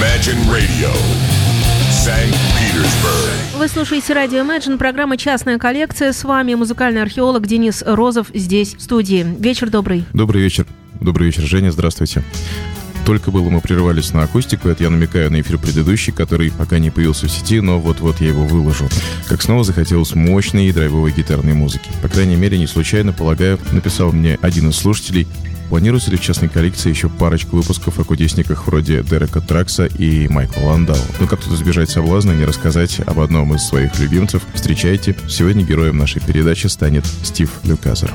Imagine Radio. Вы слушаете радио Imagine, программа «Частная коллекция». С вами музыкальный археолог Денис Розов здесь, в студии. Вечер добрый. Добрый вечер. Добрый вечер, Женя, здравствуйте. Только было мы прервались на акустику, это я намекаю на эфир предыдущий, который пока не появился в сети, но вот-вот я его выложу. Как снова захотелось мощной и драйвовой гитарной музыки. По крайней мере, не случайно, полагаю, написал мне один из слушателей, Планируется ли в частной коллекции еще парочку выпусков о кудесниках вроде Дерека Тракса и Майкла Ландау? Ну как тут избежать соблазна и не рассказать об одном из своих любимцев? Встречайте, сегодня героем нашей передачи станет Стив Люказер.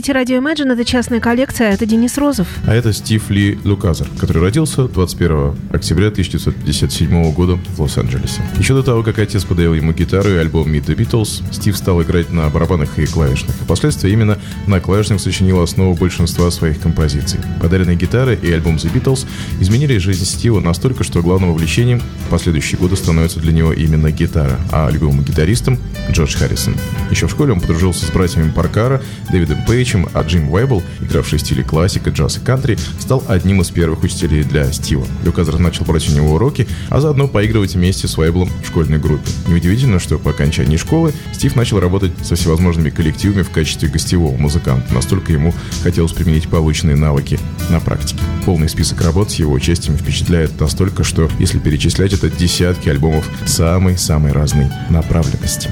Слушаете радио Imagine, это частная коллекция, а это Денис Розов. А это Стив Ли Луказер, который родился 21 октября 1957 года в Лос-Анджелесе. Еще до того, как отец подарил ему гитару и альбом Meet the Beatles, Стив стал играть на барабанах и клавишных. Впоследствии именно на клавишных сочинил основу большинства своих композиций. Подаренные гитары и альбом The Beatles изменили жизнь Стива настолько, что главным увлечением в последующие годы становится для него именно гитара, а любимым гитаристом — Джордж Харрисон. Еще в школе он подружился с братьями Паркара, Дэвидом Пейчем, а Джим Уэббл, игравший в стиле классика, джаз и кантри, стал одним из первых учителей для Стива. Люказер начал брать у него уроки, а заодно поигрывать вместе с Уэбблом в школьной группе. Неудивительно, что по окончании школы Стив начал работать со всевозможными коллективами в качестве гостевого музыканта. Настолько ему хотелось применить полученные навыки на практике. Полный список работ с его участием впечатляет настолько, что если перечислять, это десятки альбомов самой-самой разной направленности.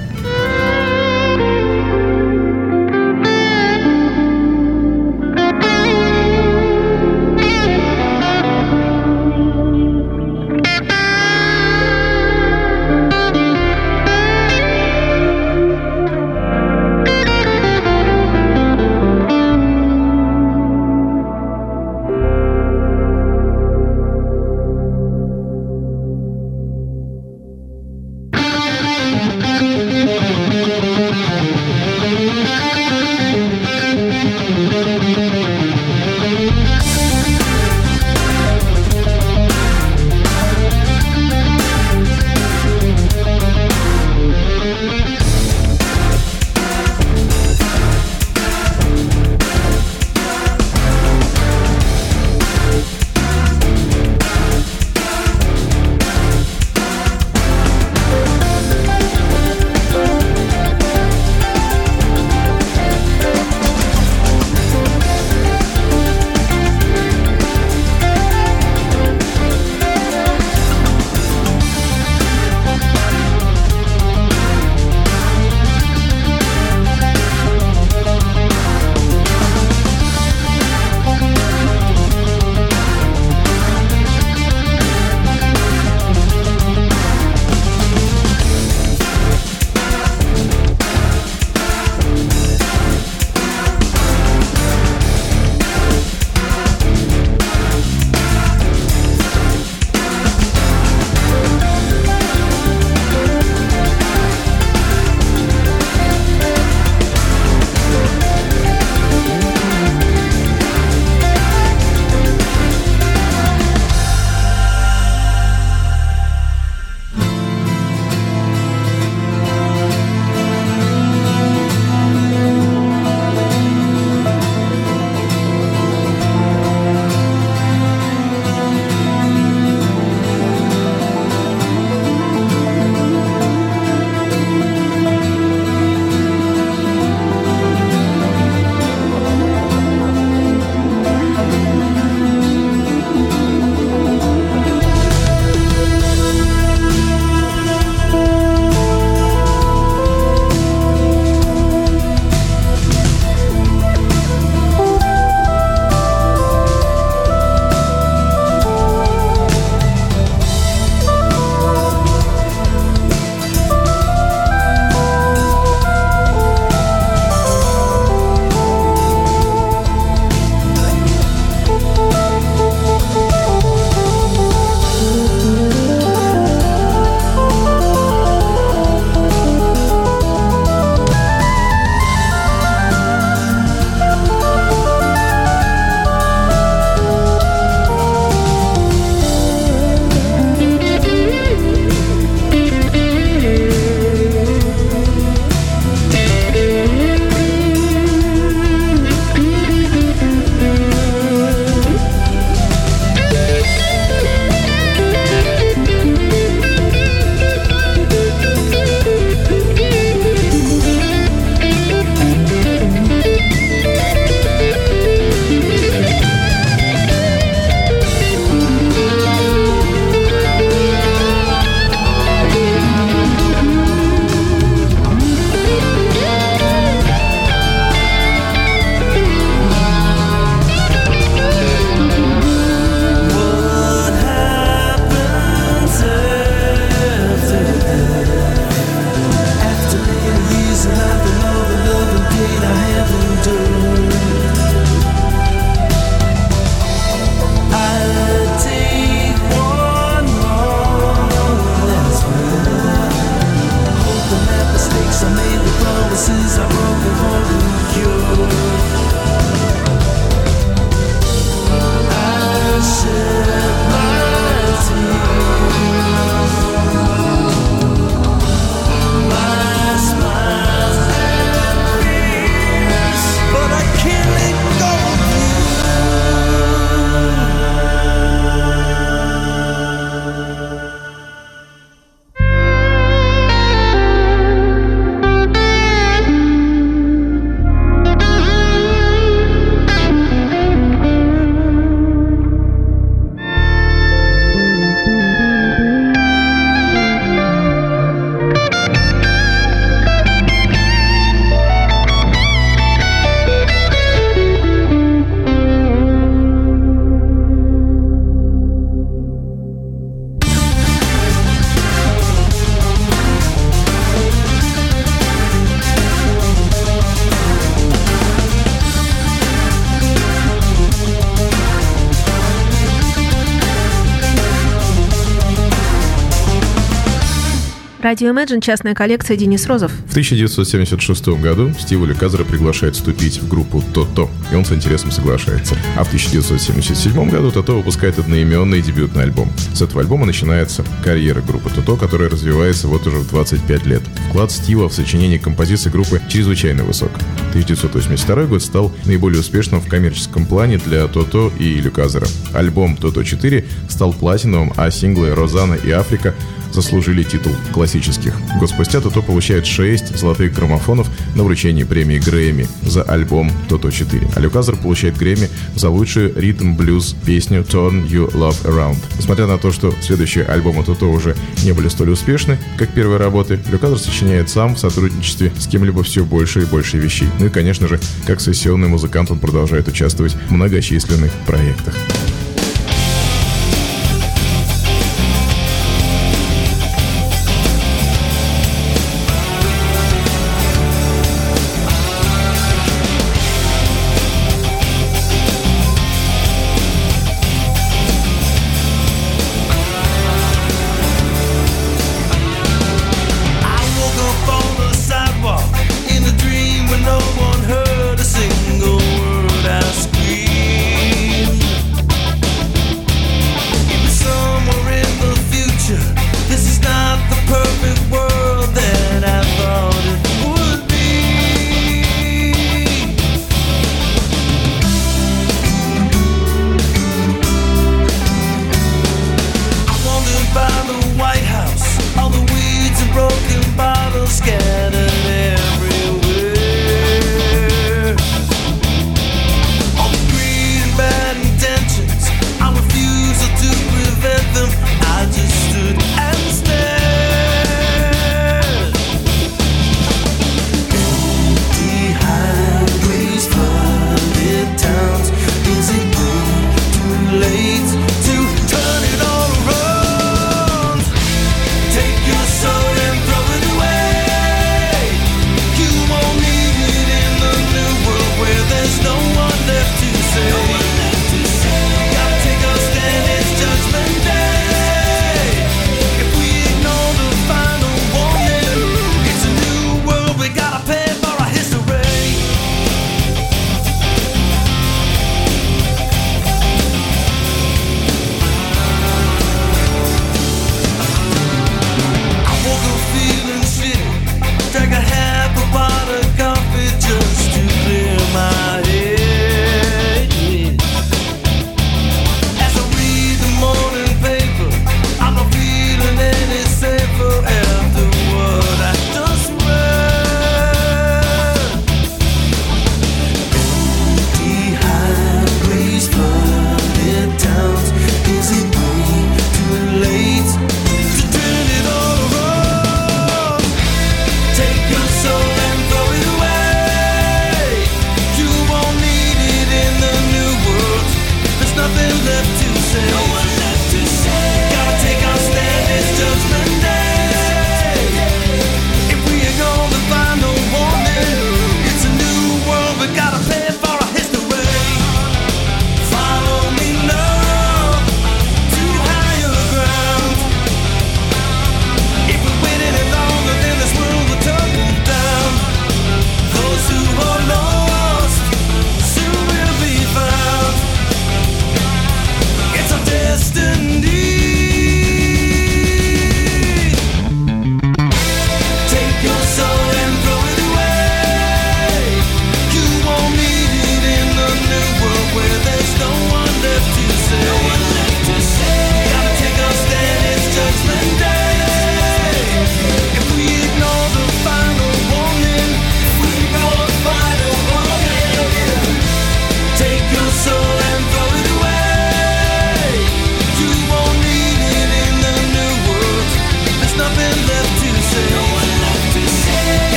Радио Imagine, частная коллекция Денис Розов. В 1976 году Стива Люказера приглашает вступить в группу «То-То», и он с интересом соглашается. А в 1977 году «То-То» выпускает одноименный дебютный альбом. С этого альбома начинается карьера группы «То-То», которая развивается вот уже в 25 лет. Вклад Стива в сочинение композиции группы чрезвычайно высок. 1982 год стал наиболее успешным в коммерческом плане для «То-То» и Люказера. Альбом «То-То 4» стал платиновым, а синглы «Розана» и «Африка» заслужили титул классических. Год спустя Тото получает 6 золотых граммофонов на вручении премии Грэмми за альбом Тото 4. А получает Грэмми за лучшую ритм-блюз песню Turn You Love Around. Несмотря на то, что следующие альбомы Тото уже не были столь успешны, как первые работы, Люказер сочиняет сам в сотрудничестве с кем-либо все больше и больше вещей. Ну и, конечно же, как сессионный музыкант он продолжает участвовать в многочисленных проектах.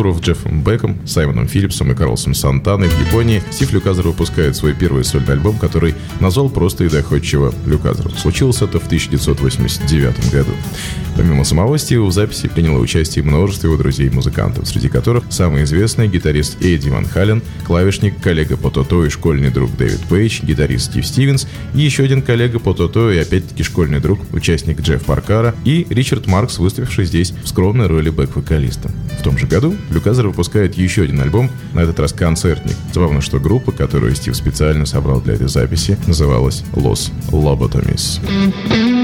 Туров Джеффом Беком, Саймоном Филлипсом и Карлсом Сантаной в Японии Стив Люказер выпускает свой первый сольный альбом, который назвал просто и доходчиво Люказер. Случилось это в 1989 году. Помимо самого Стива в записи приняло участие множество его друзей-музыкантов, среди которых самый известный гитарист Эдди Ван Хален, клавишник, коллега по Тото и школьный друг Дэвид Пейдж, гитарист Стив Стивенс и еще один коллега по Тото и опять-таки школьный друг, участник Джефф Паркара и Ричард Маркс, выступивший здесь в скромной роли бэк-вокалиста. В том же году Люказер выпускает еще один альбом, на этот раз концертник. Забавно, что группа, которую Стив специально собрал для этой записи, называлась Los Lobotomies.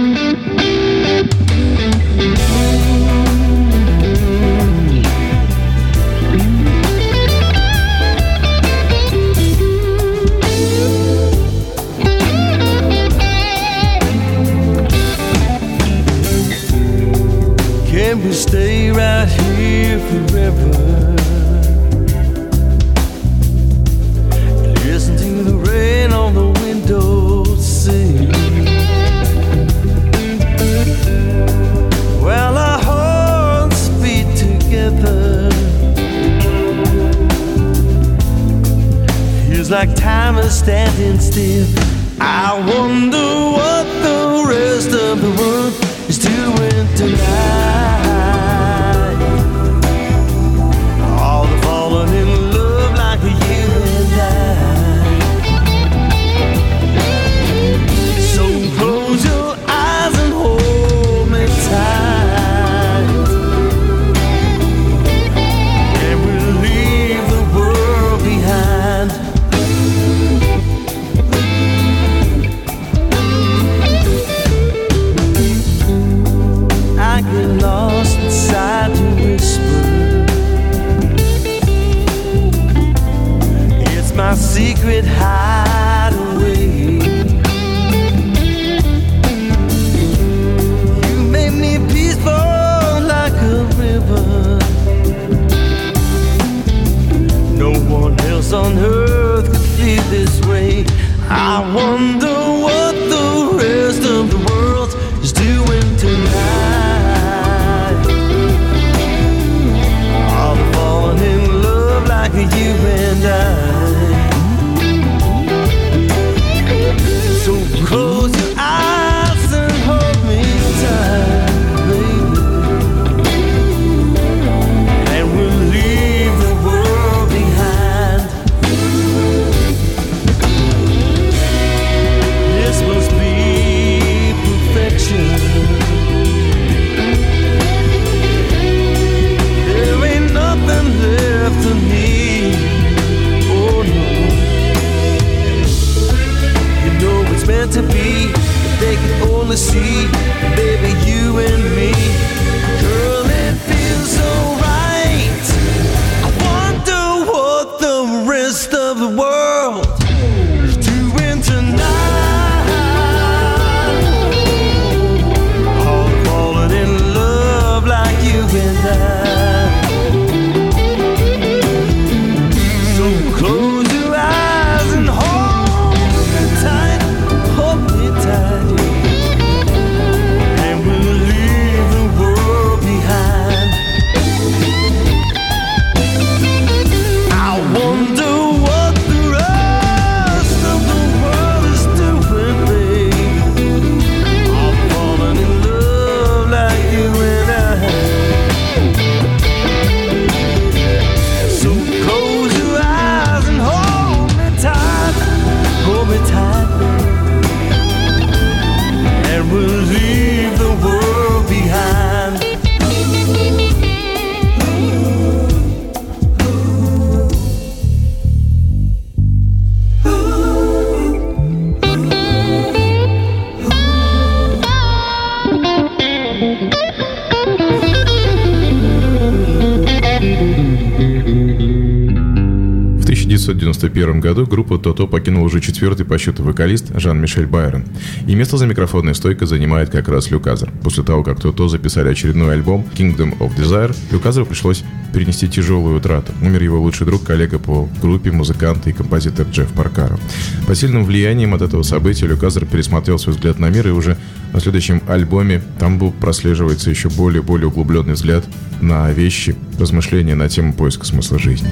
Still. 1991 году группу Тото покинул уже четвертый по счету вокалист Жан-Мишель Байрон. И место за микрофонной стойкой занимает как раз Люказер. После того, как Тото записали очередной альбом Kingdom of Desire, Люказеру пришлось перенести тяжелую утрату. Умер его лучший друг, коллега по группе, музыкант и композитор Джефф Паркаро. Под сильным влиянием от этого события Люказер пересмотрел свой взгляд на мир и уже На следующем альбоме там был прослеживается еще более-более углубленный взгляд на вещи, размышления на тему поиска смысла жизни.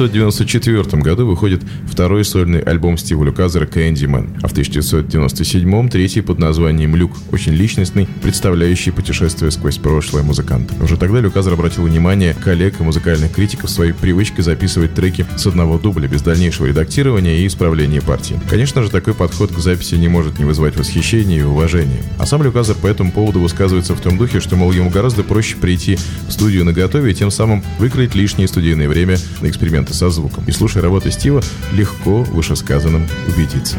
1994 году выходит второй сольный альбом Стива Люказера «Кэндимэн», а в 1997 третий под названием «Люк», очень личностный, представляющий путешествие сквозь прошлое музыканта. Уже тогда Люказер обратил внимание коллег и музыкальных критиков своей привычкой записывать треки с одного дубля без дальнейшего редактирования и исправления партии. Конечно же, такой подход к записи не может не вызывать восхищения и уважения. А сам Люказер по этому поводу высказывается в том духе, что, мол, ему гораздо проще прийти в студию на готове и тем самым выкроить лишнее студийное время на эксперименты со звуком. И слушая работы Стива, легко в вышесказанном убедиться.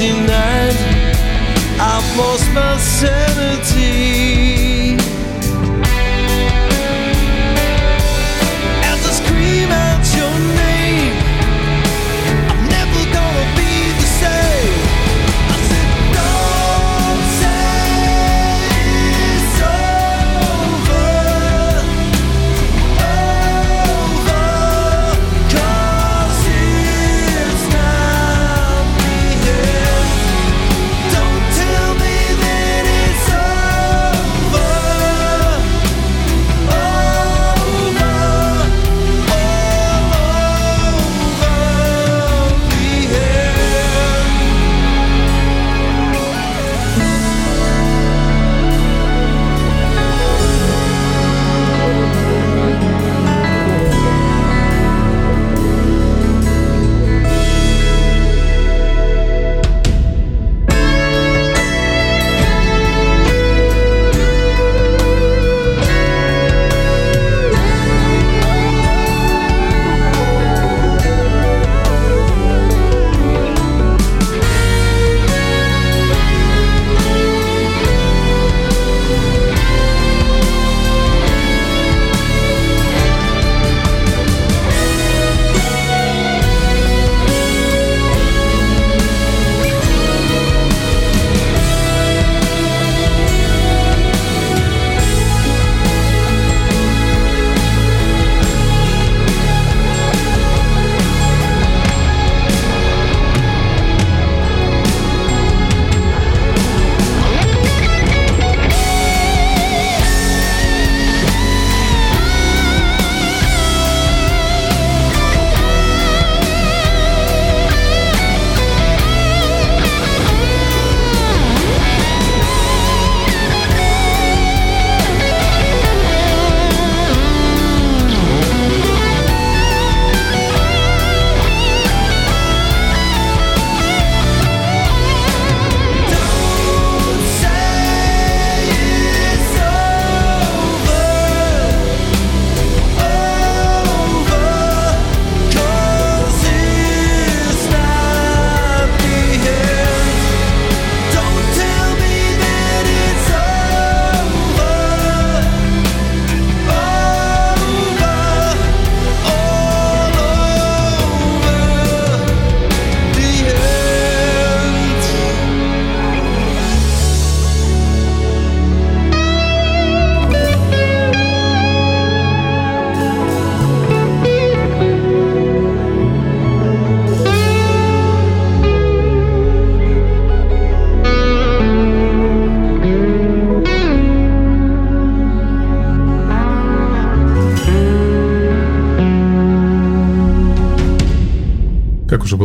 denied. I've lost myself.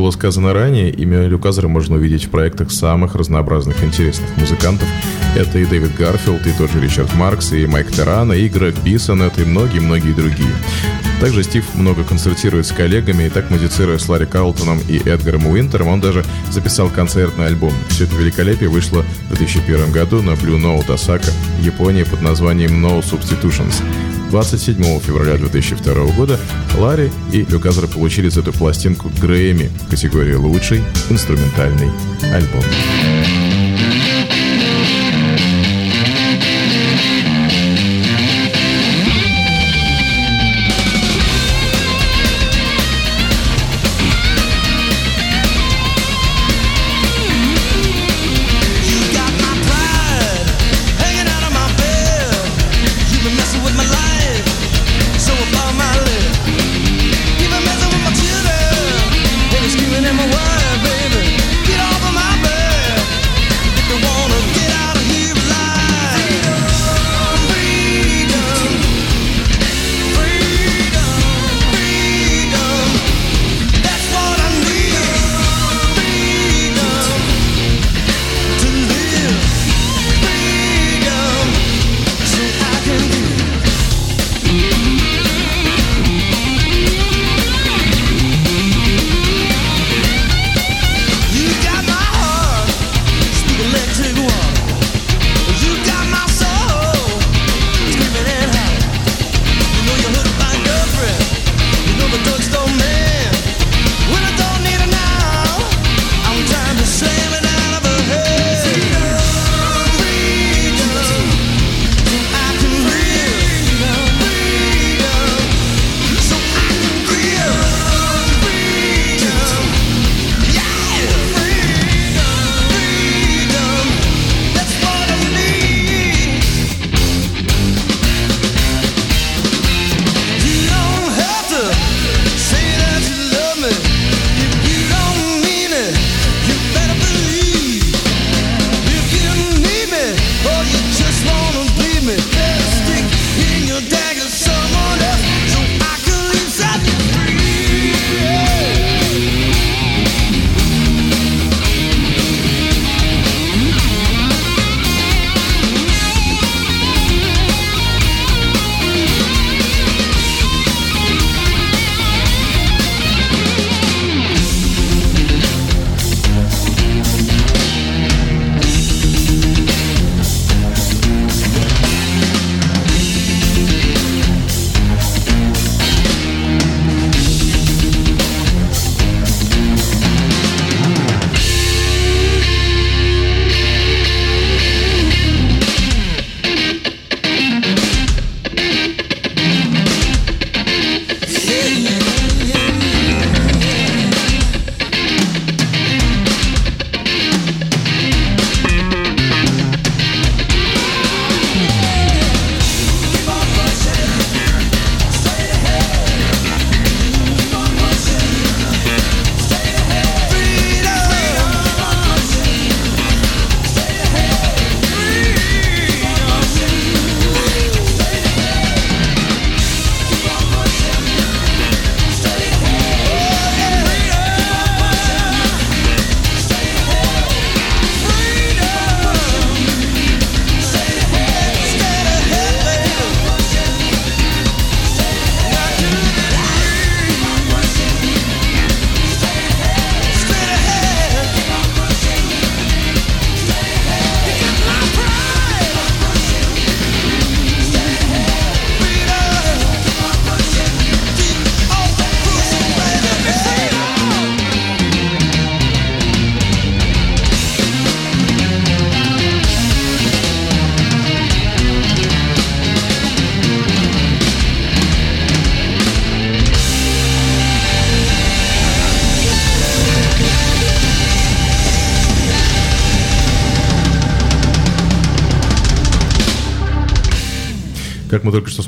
Было сказано ранее, имя Люказера можно увидеть в проектах самых разнообразных интересных музыкантов. Это и Дэвид Гарфилд, и тот же Ричард Маркс, и Майк Террана, и Грег Бисонет, и многие-многие другие. Также Стив много концертирует с коллегами, и так музицируя с Ларри Карлтоном и Эдгаром Уинтером, он даже записал концертный альбом. Все это великолепие вышло в 2001 году на Blue Note Osaka, Японии под названием No Substitutions. 27 февраля 2002 года Ларри и Люказер получили за эту пластинку Грэмми в категории «Лучший инструментальный альбом».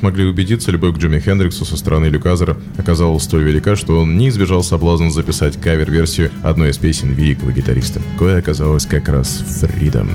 Смогли убедиться, любовь к Джимми Хендриксу со стороны Люказера оказалась столь велика, что он не избежал соблазна записать кавер-версию одной из песен великого гитариста, кое оказалось как раз «Freedom».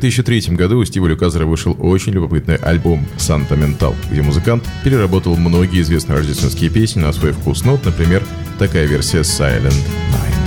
2003 году у Стива Люказера вышел очень любопытный альбом «Санта Ментал», где музыкант переработал многие известные рождественские песни на свой вкус. Ну, вот, например, такая версия «Silent Night».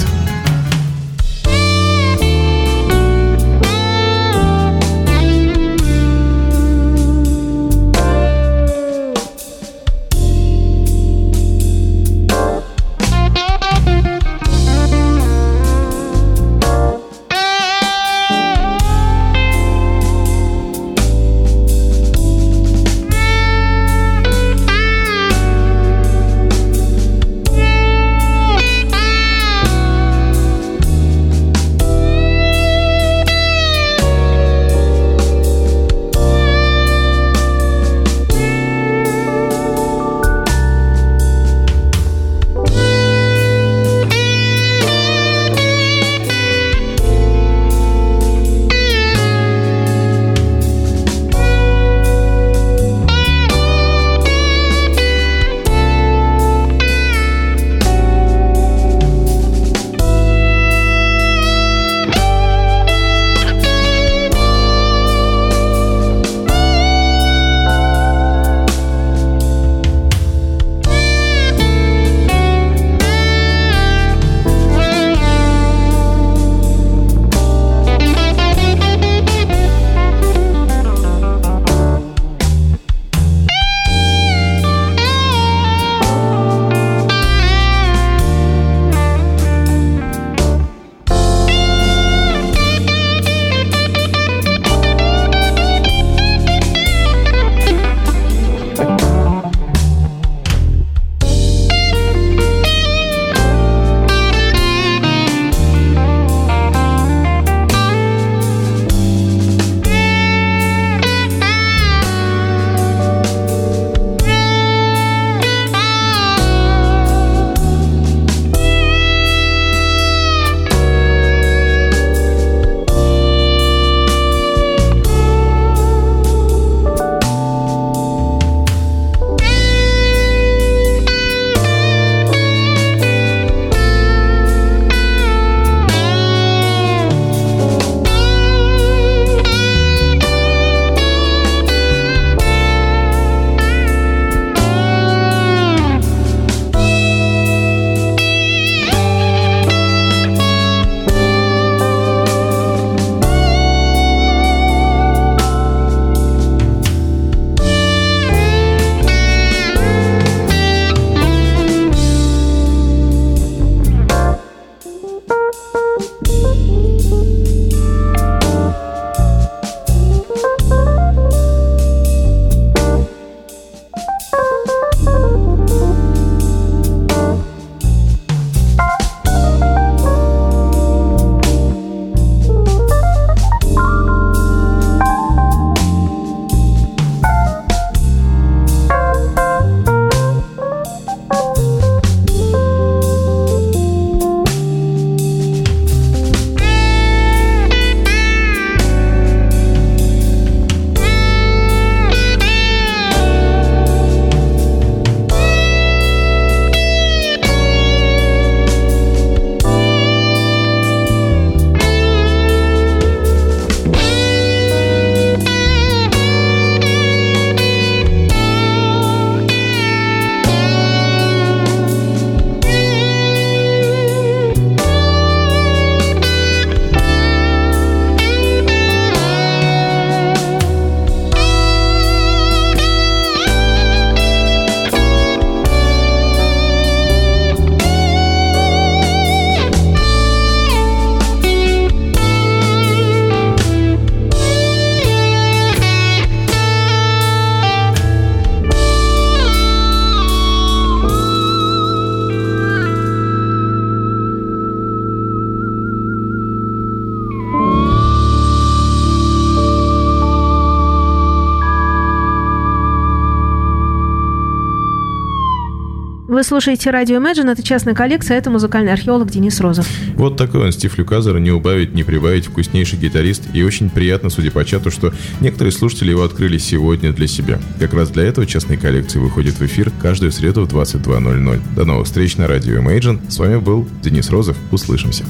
Вы слушаете радио Imagine, это частная коллекция, это музыкальный археолог Денис Розов. Вот такой он, Стив Люказер, не убавить, не прибавить, вкуснейший гитарист. И очень приятно, судя по чату, что некоторые слушатели его открыли сегодня для себя. Как раз для этого частная коллекция выходит в эфир каждую среду в 22.00. До новых встреч на радио Imagine. С вами был Денис Розов. Услышимся.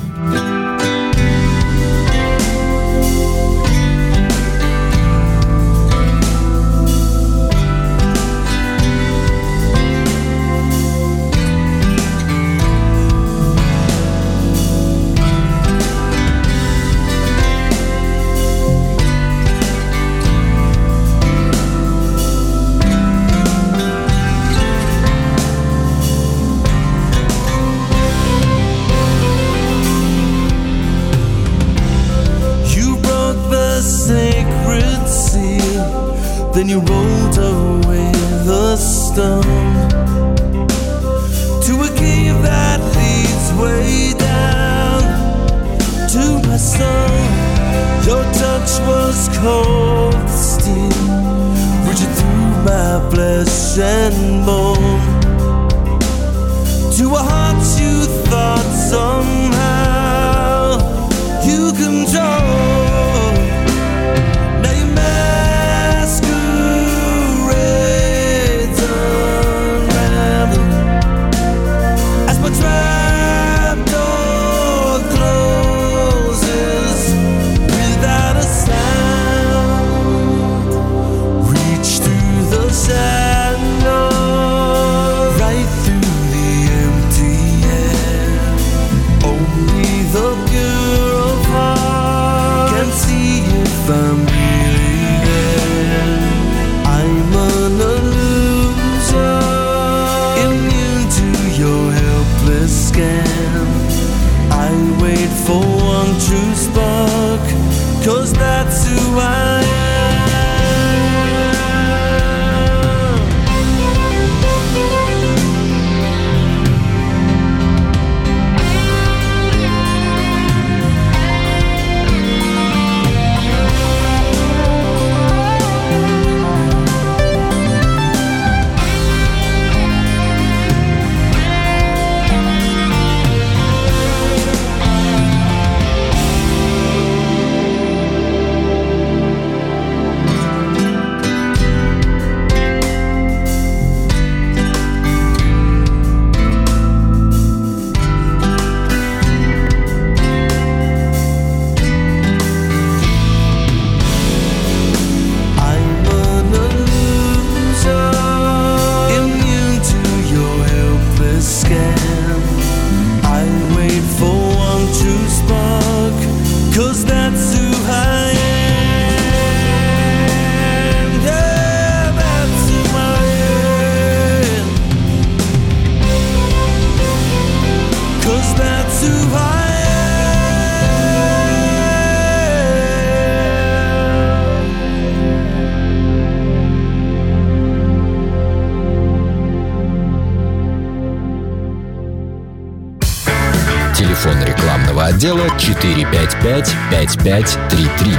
455-5533.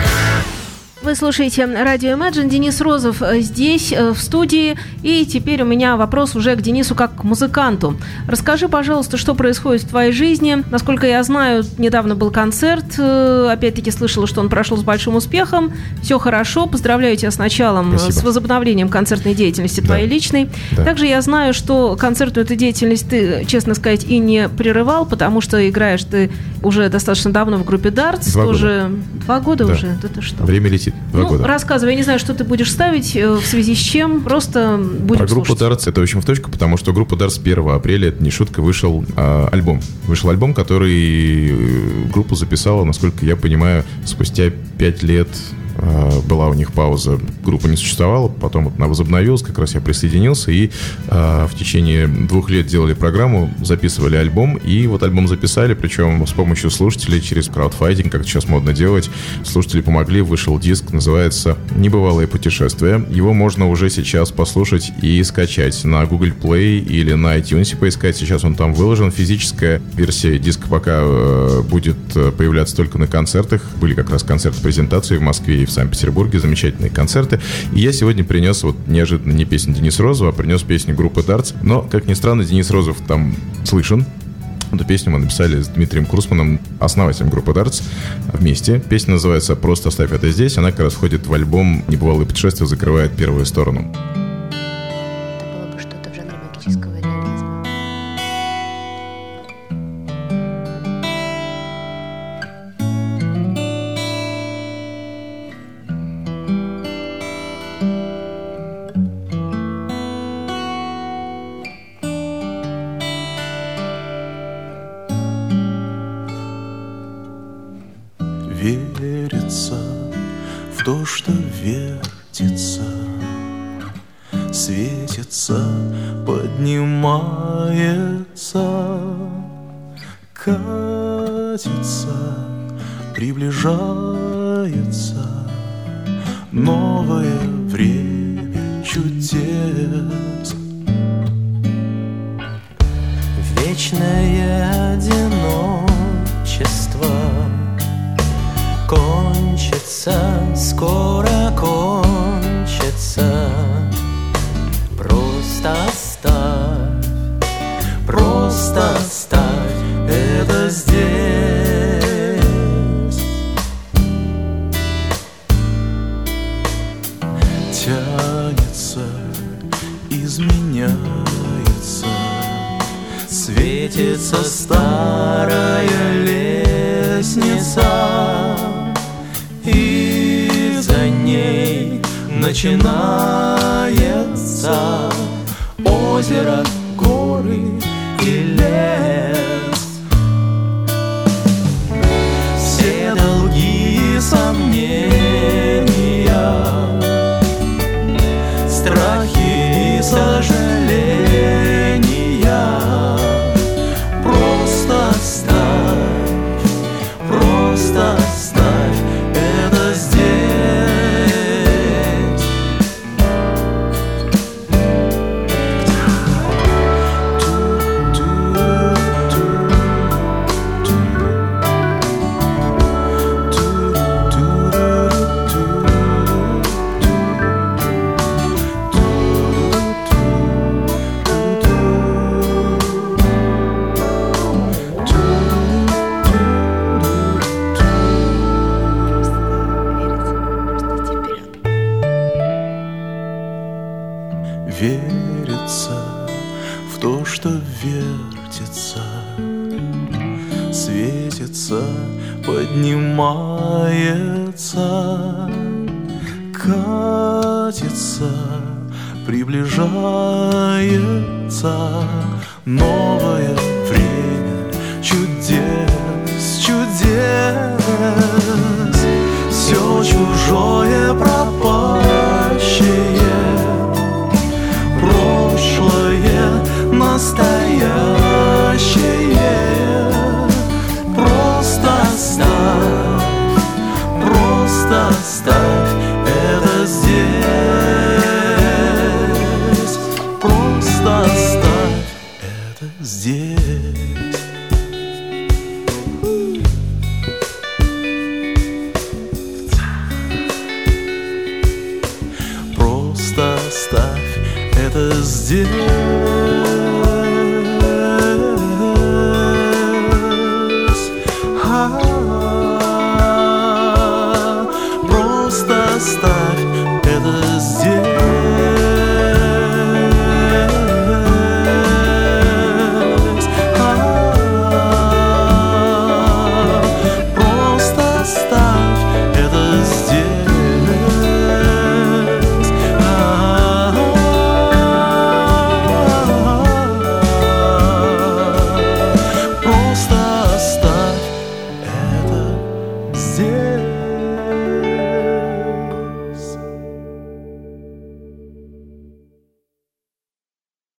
Вы слушаете радио Imagine. Денис Розов э, здесь, э, в студии. И теперь у меня вопрос уже к Денису как к музыканту. Расскажи, пожалуйста, что происходит в твоей жизни. Насколько я знаю, недавно был концерт. э, Опять-таки слышала, что он прошел с большим успехом. Все хорошо. Поздравляю тебя с началом, Спасибо. с возобновлением концертной деятельности Да. твоей личной. Да. Также я знаю, что концертную эту деятельность ты, честно сказать, и не прерывал, потому что играешь ты уже достаточно давно в группе Darts. Два года. тоже два года Да. уже. Да ты что? Время летит. Два ну, года. рассказывай, я не знаю, что ты будешь ставить, э, в связи с чем, просто будем Про группу слушать. Darts это очень в точку, потому что группа Darts 1 апреля, это не шутка, вышел а, альбом. Вышел альбом, который э, группу записала, насколько я понимаю, спустя 5 лет была у них пауза, группа не существовала, потом она возобновилась, как раз я присоединился, и а, в течение двух лет делали программу, записывали альбом, и вот альбом записали, причем с помощью слушателей через краудфайтинг, как сейчас модно делать. Слушатели помогли, вышел диск, называется «Небывалое путешествие». Его можно уже сейчас послушать и скачать на Google Play или на iTunes поискать. Сейчас он там выложен. Физическая версия диска пока э, будет э, появляться только на концертах. Были как раз концерты-презентации в Москве и в Санкт-Петербурге. Замечательные концерты. И я сегодня принес вот неожиданно не песню Дениса Розова, а принес песню группы Darts. Но, как ни странно, Денис Розов там слышен. Эту песню мы написали с Дмитрием Курсманом, основателем группы Darts, вместе. Песня называется «Просто оставь это здесь». Она как раз входит в альбом «Небывалые путешествия», закрывает первую сторону. время чудес. Вечное одиночество Кончится скоро. начинается озеро. верится в то, что вертится, светится, поднимается, катится, приближается новое время чудес, чудес. Все чужое пропало.